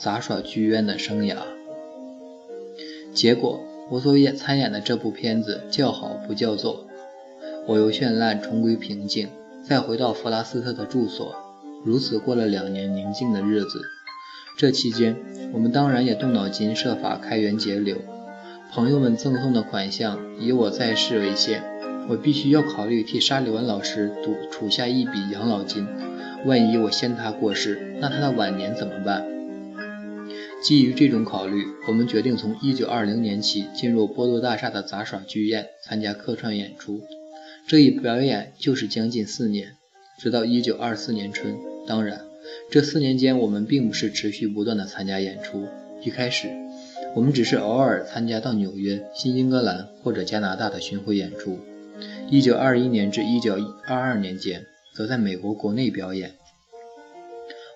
杂耍剧院的生涯。结果，我所演参演的这部片子叫好不叫座。我由绚烂重归平静，再回到弗拉斯特的住所，如此过了两年宁静的日子。这期间，我们当然也动脑筋设法开源节流。朋友们赠送的款项，以我在世为限，我必须要考虑替沙利文老师赌储下一笔养老金。万一我先他过世，那他的晚年怎么办？基于这种考虑，我们决定从1920年起进入波多大厦的杂耍剧院参加客串演出。这一表演就是将近四年，直到1924年春。当然，这四年间我们并不是持续不断的参加演出。一开始。我们只是偶尔参加到纽约、新英格兰或者加拿大的巡回演出。1921年至1922年间，则在美国国内表演。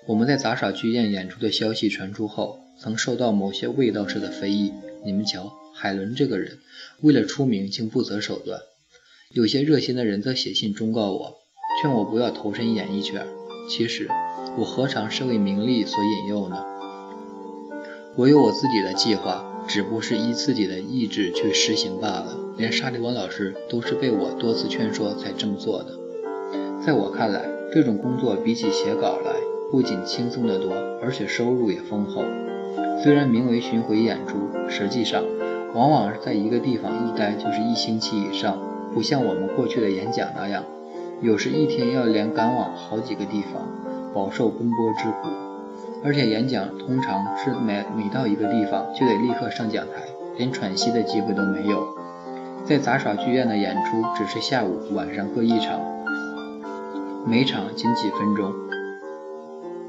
我们在杂耍剧院演出的消息传出后，曾受到某些味道式的非议。你们瞧，海伦这个人，为了出名竟不择手段。有些热心的人则写信忠告我，劝我不要投身演艺圈。其实，我何尝是为名利所引诱呢？我有我自己的计划，只不过是依自己的意志去实行罢了。连沙利文老师都是被我多次劝说才这么做的。在我看来，这种工作比起写稿来，不仅轻松得多，而且收入也丰厚。虽然名为巡回演出，实际上往往是在一个地方一待就是一星期以上，不像我们过去的演讲那样，有时一天要连赶往好几个地方，饱受奔波之苦。而且演讲通常是每每到一个地方就得立刻上讲台，连喘息的机会都没有。在杂耍剧院的演出只是下午、晚上各一场，每场仅几分钟。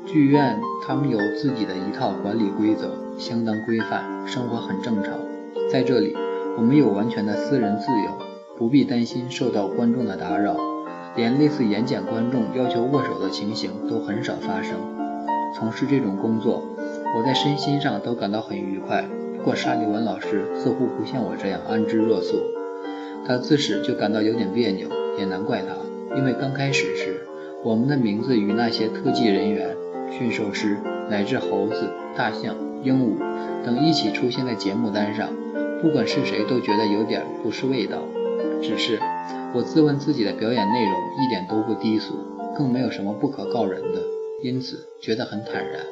剧院他们有自己的一套管理规则，相当规范，生活很正常。在这里，我们有完全的私人自由，不必担心受到观众的打扰，连类似演讲观众要求握手的情形都很少发生。从事这种工作，我在身心上都感到很愉快。不过沙利文老师似乎不像我这样安之若素，他自始就感到有点别扭，也难怪他，因为刚开始时，我们的名字与那些特技人员、驯兽师乃至猴子、大象、鹦鹉等一起出现在节目单上，不管是谁都觉得有点不是味道。只是我自问自己的表演内容一点都不低俗，更没有什么不可告人的。因此觉得很坦然，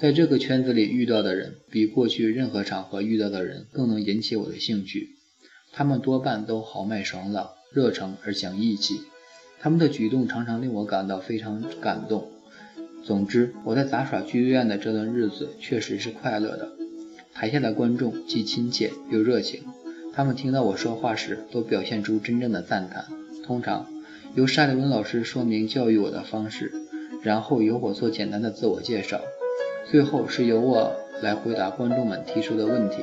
在这个圈子里遇到的人，比过去任何场合遇到的人更能引起我的兴趣。他们多半都豪迈爽朗、热诚而讲义气，他们的举动常常令我感到非常感动。总之，我在杂耍剧院的这段日子确实是快乐的。台下的观众既亲切又热情，他们听到我说话时都表现出真正的赞叹。通常由沙利文老师说明教育我的方式。然后由我做简单的自我介绍，最后是由我来回答观众们提出的问题。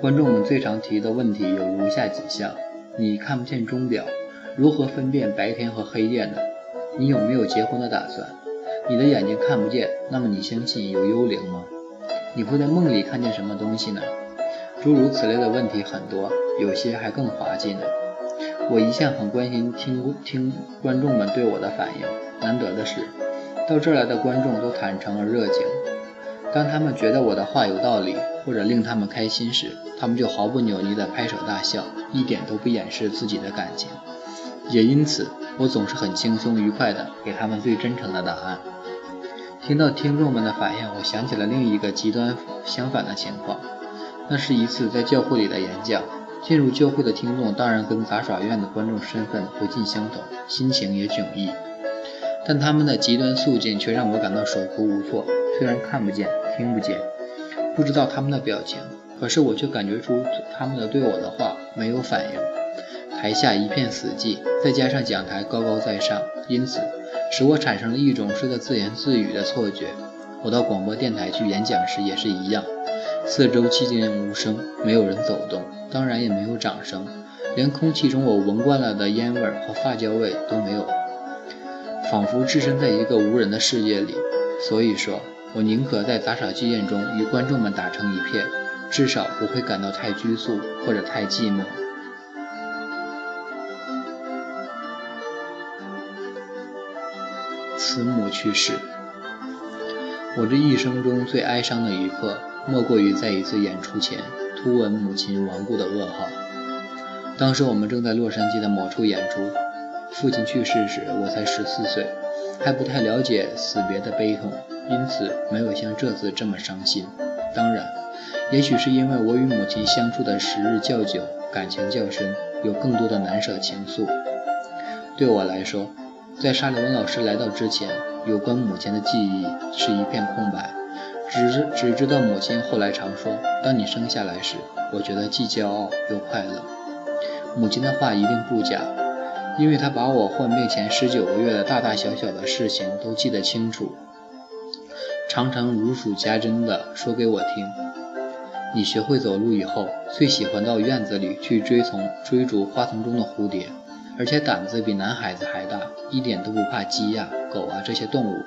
观众们最常提的问题有如下几项：你看不见钟表，如何分辨白天和黑夜呢？你有没有结婚的打算？你的眼睛看不见，那么你相信有幽灵吗？你会在梦里看见什么东西呢？诸如此类的问题很多，有些还更滑稽呢。我一向很关心听听观众们对我的反应。难得的是，到这儿来的观众都坦诚而热情。当他们觉得我的话有道理，或者令他们开心时，他们就毫不扭捏地拍手大笑，一点都不掩饰自己的感情。也因此，我总是很轻松愉快地给他们最真诚的答案。听到听众们的反应，我想起了另一个极端相反的情况。那是一次在教会里的演讲。进入教会的听众当然跟杂耍院的观众身份不尽相同，心情也迥异。但他们的极端肃静却让我感到手足无措。虽然看不见、听不见，不知道他们的表情，可是我却感觉出他们的对我的话没有反应。台下一片死寂，再加上讲台高高在上，因此使我产生了一种是在自言自语的错觉。我到广播电台去演讲时也是一样，四周寂静无声，没有人走动，当然也没有掌声，连空气中我闻惯了的烟味和发胶味都没有。仿佛置身在一个无人的世界里，所以说我宁可在杂耍剧院中与观众们打成一片，至少不会感到太拘束或者太寂寞。慈母去世，我这一生中最哀伤的一刻，莫过于在一次演出前突闻母亲亡故的噩耗。当时我们正在洛杉矶的某处演出，父亲去世时我才十四岁，还不太了解死别的悲痛，因此没有像这次这么伤心。当然，也许是因为我与母亲相处的时日较久，感情较深，有更多的难舍情愫。对我来说，在沙利文老师来到之前，有关母亲的记忆是一片空白，只只知道母亲后来常说：“当你生下来时，我觉得既骄傲又快乐。”母亲的话一定不假，因为她把我患病前十九个月的大大小小的事情都记得清楚，常常如数家珍地说给我听。你学会走路以后，最喜欢到院子里去追从追逐花丛中的蝴蝶。而且胆子比男孩子还大，一点都不怕鸡呀、狗啊这些动物，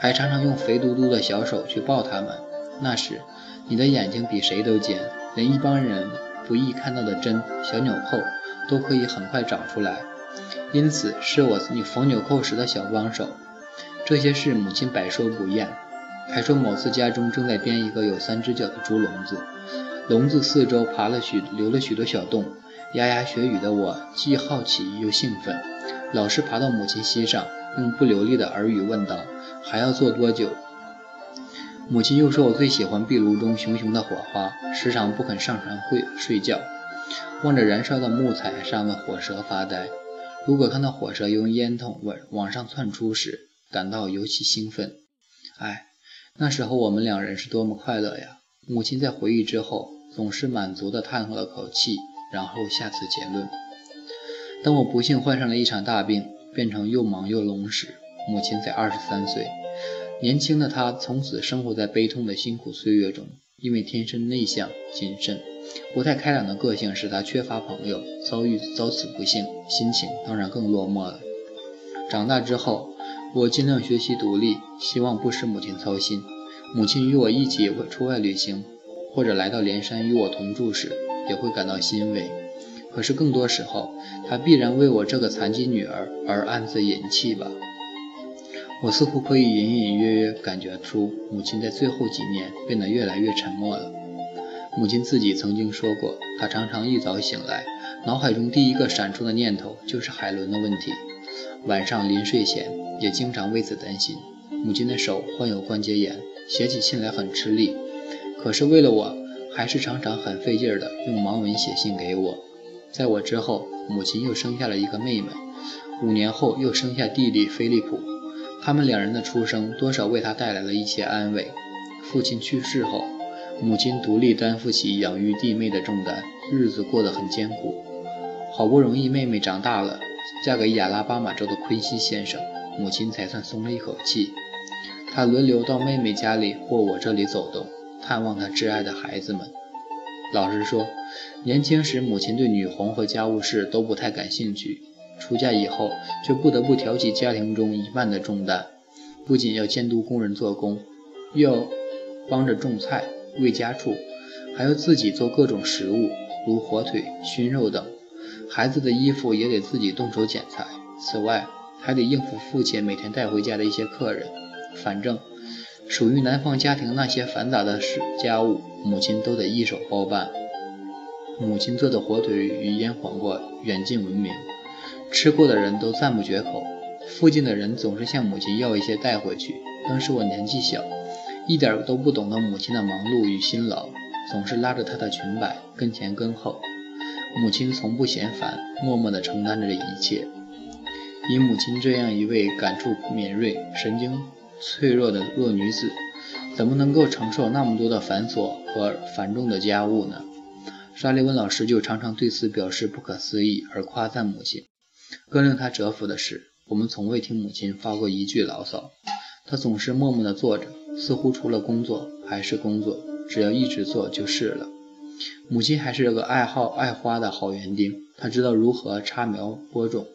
还常常用肥嘟嘟的小手去抱它们。那时，你的眼睛比谁都尖，连一般人不易看到的针、小纽扣都可以很快找出来，因此是我你缝纽扣时的小帮手。这些事母亲百说不厌，还说某次家中正在编一个有三只脚的猪笼子，笼子四周爬了许留了许多小洞。牙牙学语的我，既好奇又兴奋，老是爬到母亲膝上，用不流利的耳语问道：“还要做多久？”母亲又说我最喜欢壁炉中熊熊的火花，时常不肯上床会睡觉，望着燃烧的木材上的火舌发呆。如果看到火舌用烟筒往往上窜出时，感到尤其兴奋。哎，那时候我们两人是多么快乐呀！母亲在回忆之后，总是满足地叹了口气。然后下次结论。当我不幸患上了一场大病，变成又忙又聋时，母亲才二十三岁。年轻的她从此生活在悲痛的辛苦岁月中，因为天生内向、谨慎、不太开朗的个性，使她缺乏朋友，遭遇遭此不幸，心情当然更落寞了。长大之后，我尽量学习独立，希望不使母亲操心。母亲与我一起出外旅行，或者来到连山与我同住时。也会感到欣慰，可是更多时候，他必然为我这个残疾女儿而暗自隐泣吧。我似乎可以隐隐约约感觉出，母亲在最后几年变得越来越沉默了。母亲自己曾经说过，她常常一早醒来，脑海中第一个闪出的念头就是海伦的问题。晚上临睡前，也经常为此担心。母亲的手患有关节炎，写起信来很吃力，可是为了我。还是常常很费劲儿的用盲文写信给我。在我之后，母亲又生下了一个妹妹，五年后又生下弟弟菲利普。他们两人的出生多少为他带来了一些安慰。父亲去世后，母亲独立担负起养育弟妹的重担，日子过得很艰苦。好不容易妹妹长大了，嫁给亚拉巴马州的昆西先生，母亲才算松了一口气。她轮流到妹妹家里或我这里走动。探望他挚爱的孩子们。老实说，年轻时母亲对女红和家务事都不太感兴趣。出嫁以后，却不得不挑起家庭中一半的重担，不仅要监督工人做工，又要帮着种菜、喂家畜，还要自己做各种食物，如火腿、熏肉等。孩子的衣服也得自己动手剪裁。此外，还得应付父亲每天带回家的一些客人。反正。属于南方家庭那些繁杂的事家务，母亲都得一手包办。母亲做的火腿与腌黄瓜远近闻名，吃过的人都赞不绝口。附近的人总是向母亲要一些带回去。当时我年纪小，一点都不懂得母亲的忙碌与辛劳，总是拉着她的裙摆跟前跟后。母亲从不嫌烦，默默地承担着这一切。以母亲这样一位感触敏锐、神经。脆弱的弱女子，怎么能够承受那么多的繁琐和繁重的家务呢？沙利文老师就常常对此表示不可思议，而夸赞母亲。更令他折服的是，我们从未听母亲发过一句牢骚。她总是默默地坐着，似乎除了工作还是工作，只要一直做就是了。母亲还是个爱好爱花的好园丁，她知道如何插苗播种，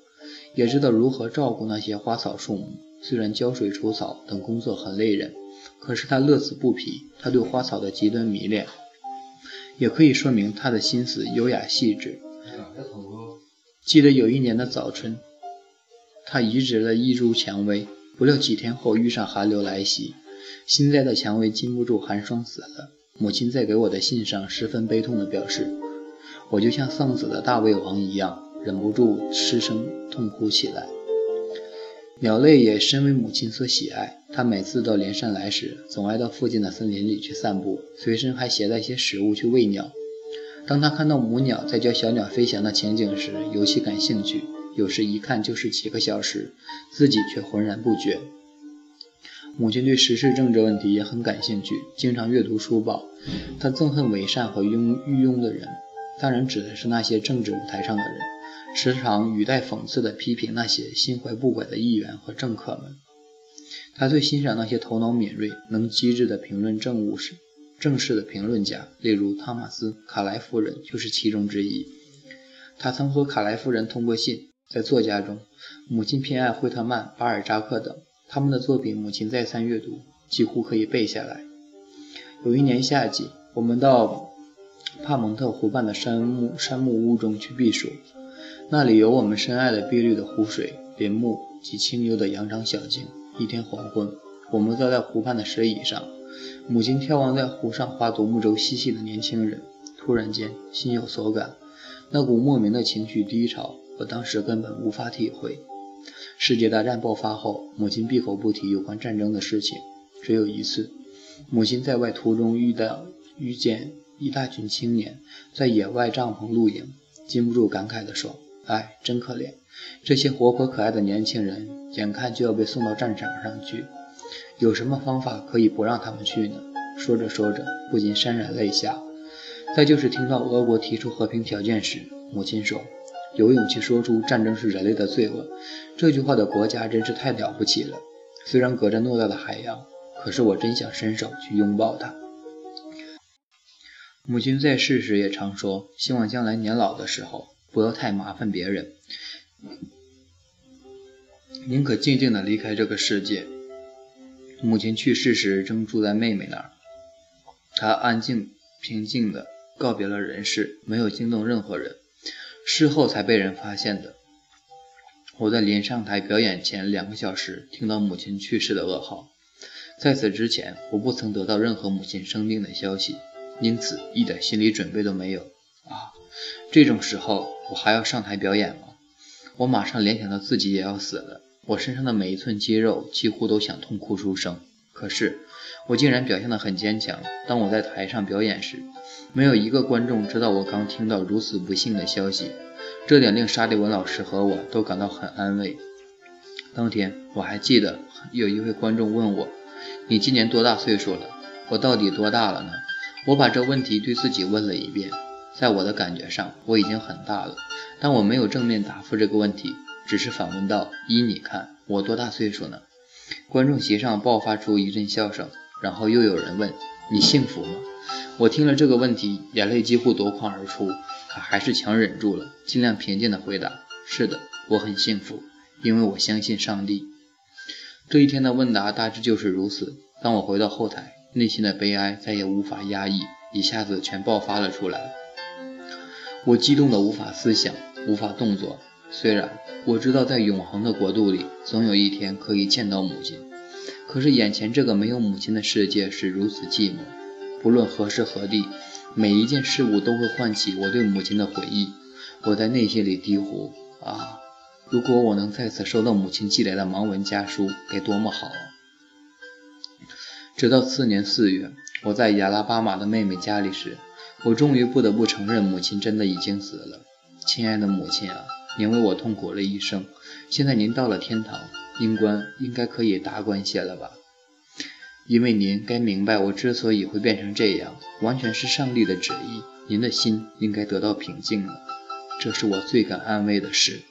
也知道如何照顾那些花草树木。虽然浇水除草等工作很累人，可是他乐此不疲。他对花草的极端迷恋，也可以说明他的心思优雅细致。记得有一年的早春，他移植了一株蔷薇，不料几天后遇上寒流来袭，新栽的蔷薇禁不住寒霜死了。母亲在给我的信上十分悲痛地表示，我就像丧子的大胃王一样，忍不住失声痛哭起来。鸟类也深为母亲所喜爱，它每次到连山来时，总爱到附近的森林里去散步，随身还携带些食物去喂鸟。当他看到母鸟在教小鸟飞翔的情景时，尤其感兴趣。有时一看就是几个小时，自己却浑然不觉。母亲对时事政治问题也很感兴趣，经常阅读书报。她憎恨伪善和庸愚庸的人，当然指的是那些政治舞台上的人，时常语带讽刺地批评那些心怀不轨的议员和政客们。他最欣赏那些头脑敏锐、能机智地评论政务事、政事的评论家，例如汤马斯·卡莱夫人就是其中之一。他曾和卡莱夫人通过信。在作家中，母亲偏爱惠特曼、巴尔扎克等，他们的作品母亲再三阅读，几乎可以背下来。有一年夏季，我们到帕蒙特湖畔的山木山木屋中去避暑，那里有我们深爱的碧绿的湖水、林木及清幽的羊肠小径。一天黄昏，我们坐在湖畔的石椅上，母亲眺望在湖上划独木舟嬉戏的年轻人，突然间心有所感，那股莫名的情绪低潮。我当时根本无法体会。世界大战爆发后，母亲闭口不提有关战争的事情。只有一次，母亲在外途中遇到遇见一大群青年在野外帐篷露营，禁不住感慨地说：“哎，真可怜！这些活泼可爱的年轻人，眼看就要被送到战场上去，有什么方法可以不让他们去呢？”说着说着，不禁潸然泪下。再就是听到俄国提出和平条件时，母亲说。有勇气说出战争是人类的罪恶，这句话的国家真是太了不起了。虽然隔着偌大的海洋，可是我真想伸手去拥抱它。母亲在世时也常说，希望将来年老的时候不要太麻烦别人，宁可静静地离开这个世界。母亲去世时正住在妹妹那儿，她安静平静地告别了人世，没有惊动任何人。事后才被人发现的。我在临上台表演前两个小时听到母亲去世的噩耗，在此之前我不曾得到任何母亲生病的消息，因此一点心理准备都没有。啊，这种时候我还要上台表演吗？我马上联想到自己也要死了，我身上的每一寸肌肉几乎都想痛哭出声。可是我竟然表现得很坚强。当我在台上表演时，没有一个观众知道我刚听到如此不幸的消息，这点令沙利文老师和我都感到很安慰。当天我还记得有一位观众问我：“你今年多大岁数了？”我到底多大了呢？我把这问题对自己问了一遍，在我的感觉上我已经很大了，但我没有正面答复这个问题，只是反问道：“依你看，我多大岁数呢？”观众席上爆发出一阵笑声，然后又有人问：“你幸福吗？”我听了这个问题，眼泪几乎夺眶而出，可还是强忍住了，尽量平静地回答：“是的，我很幸福，因为我相信上帝。”这一天的问答大致就是如此。当我回到后台，内心的悲哀再也无法压抑，一下子全爆发了出来。我激动得无法思想，无法动作。虽然我知道在永恒的国度里，总有一天可以见到母亲，可是眼前这个没有母亲的世界是如此寂寞。不论何时何地，每一件事物都会唤起我对母亲的回忆。我在内心里低呼：“啊，如果我能再次收到母亲寄来的盲文家书，该多么好！”直到次年四月，我在亚拉巴马的妹妹家里时，我终于不得不承认，母亲真的已经死了。亲爱的母亲啊，您为我痛苦了一生，现在您到了天堂，应官应该可以达观些了吧？因为您该明白，我之所以会变成这样，完全是上帝的旨意。您的心应该得到平静了，这是我最感安慰的事。